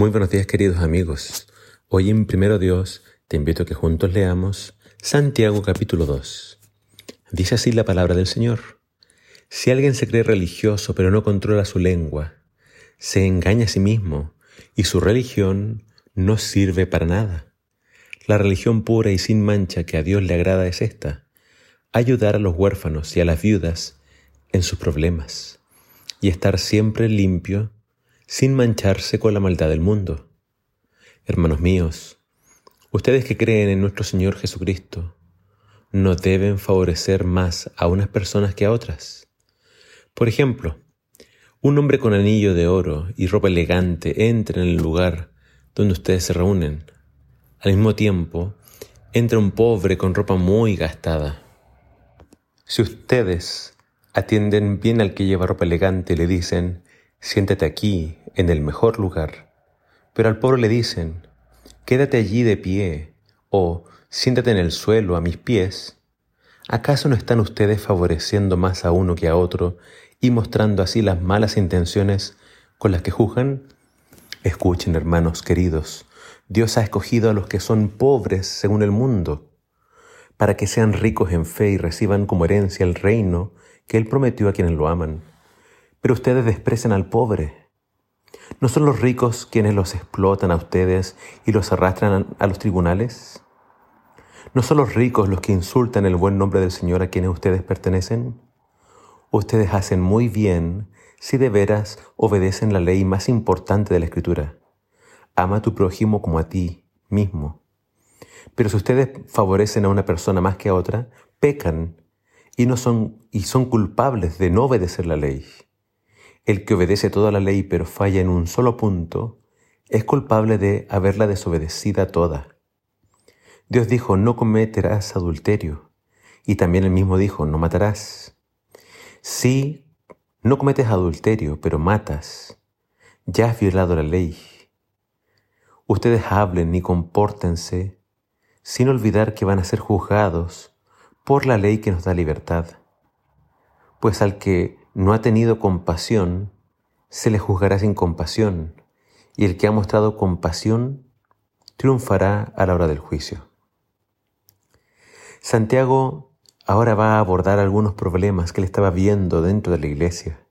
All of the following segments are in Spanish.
Muy buenos días queridos amigos. Hoy en Primero Dios te invito a que juntos leamos Santiago capítulo 2. Dice así la palabra del Señor. Si alguien se cree religioso pero no controla su lengua, se engaña a sí mismo y su religión no sirve para nada. La religión pura y sin mancha que a Dios le agrada es esta, ayudar a los huérfanos y a las viudas en sus problemas y estar siempre limpio sin mancharse con la maldad del mundo. Hermanos míos, ustedes que creen en nuestro Señor Jesucristo, no deben favorecer más a unas personas que a otras. Por ejemplo, un hombre con anillo de oro y ropa elegante entra en el lugar donde ustedes se reúnen. Al mismo tiempo, entra un pobre con ropa muy gastada. Si ustedes atienden bien al que lleva ropa elegante y le dicen, siéntate aquí, en el mejor lugar. Pero al pobre le dicen, quédate allí de pie, o siéntate en el suelo a mis pies. ¿Acaso no están ustedes favoreciendo más a uno que a otro y mostrando así las malas intenciones con las que juzgan? Escuchen, hermanos queridos, Dios ha escogido a los que son pobres según el mundo, para que sean ricos en fe y reciban como herencia el reino que Él prometió a quienes lo aman. Pero ustedes desprecian al pobre. ¿No son los ricos quienes los explotan a ustedes y los arrastran a los tribunales? ¿No son los ricos los que insultan el buen nombre del Señor a quienes ustedes pertenecen? Ustedes hacen muy bien si de veras obedecen la ley más importante de la Escritura. Ama a tu prójimo como a ti mismo. Pero si ustedes favorecen a una persona más que a otra, pecan y, no son, y son culpables de no obedecer la ley. El que obedece toda la ley pero falla en un solo punto, es culpable de haberla desobedecida toda. Dios dijo, no cometerás adulterio. Y también él mismo dijo, no matarás. Si no cometes adulterio, pero matas, ya has violado la ley. Ustedes hablen y compórtense sin olvidar que van a ser juzgados por la ley que nos da libertad. Pues al que no ha tenido compasión, se le juzgará sin compasión, y el que ha mostrado compasión triunfará a la hora del juicio. Santiago ahora va a abordar algunos problemas que él estaba viendo dentro de la iglesia.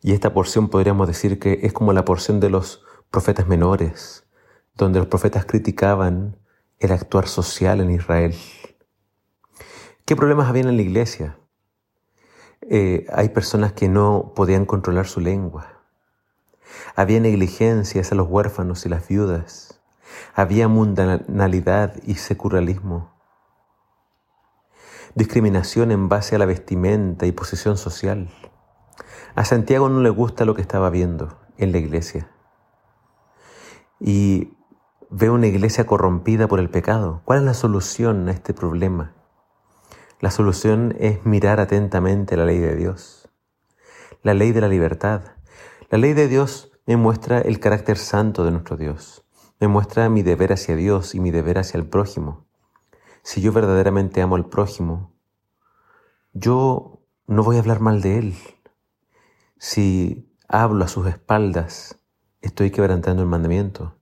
Y esta porción podríamos decir que es como la porción de los profetas menores, donde los profetas criticaban el actuar social en Israel. ¿Qué problemas había en la iglesia? Eh, hay personas que no podían controlar su lengua. Había negligencias a los huérfanos y las viudas. Había mundanalidad y secularismo. Discriminación en base a la vestimenta y posición social. A Santiago no le gusta lo que estaba viendo en la iglesia. Y ve una iglesia corrompida por el pecado. ¿Cuál es la solución a este problema? La solución es mirar atentamente la ley de Dios, la ley de la libertad. La ley de Dios me muestra el carácter santo de nuestro Dios, me muestra mi deber hacia Dios y mi deber hacia el prójimo. Si yo verdaderamente amo al prójimo, yo no voy a hablar mal de él. Si hablo a sus espaldas, estoy quebrantando el mandamiento.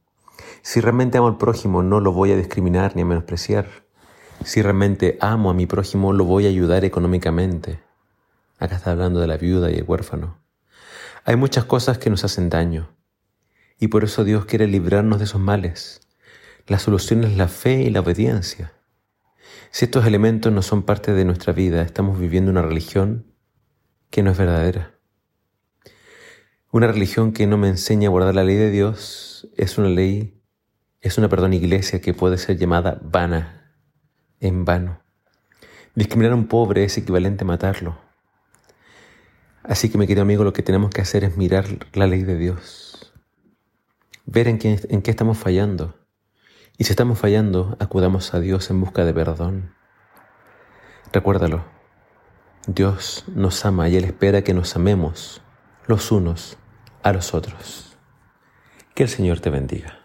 Si realmente amo al prójimo, no lo voy a discriminar ni a menospreciar. Si realmente amo a mi prójimo, lo voy a ayudar económicamente. Acá está hablando de la viuda y el huérfano. Hay muchas cosas que nos hacen daño y por eso Dios quiere librarnos de esos males. La solución es la fe y la obediencia. Si estos elementos no son parte de nuestra vida, estamos viviendo una religión que no es verdadera. Una religión que no me enseña a guardar la ley de Dios es una ley, es una, perdón, iglesia que puede ser llamada vana, en vano. Discriminar a un pobre es equivalente a matarlo. Así que, mi querido amigo, lo que tenemos que hacer es mirar la ley de Dios, ver en qué, estamos fallando. Y si estamos fallando, acudamos a Dios en busca de perdón. Recuérdalo, Dios nos ama y Él espera que nos amemos los unos a los otros. Que el Señor te bendiga.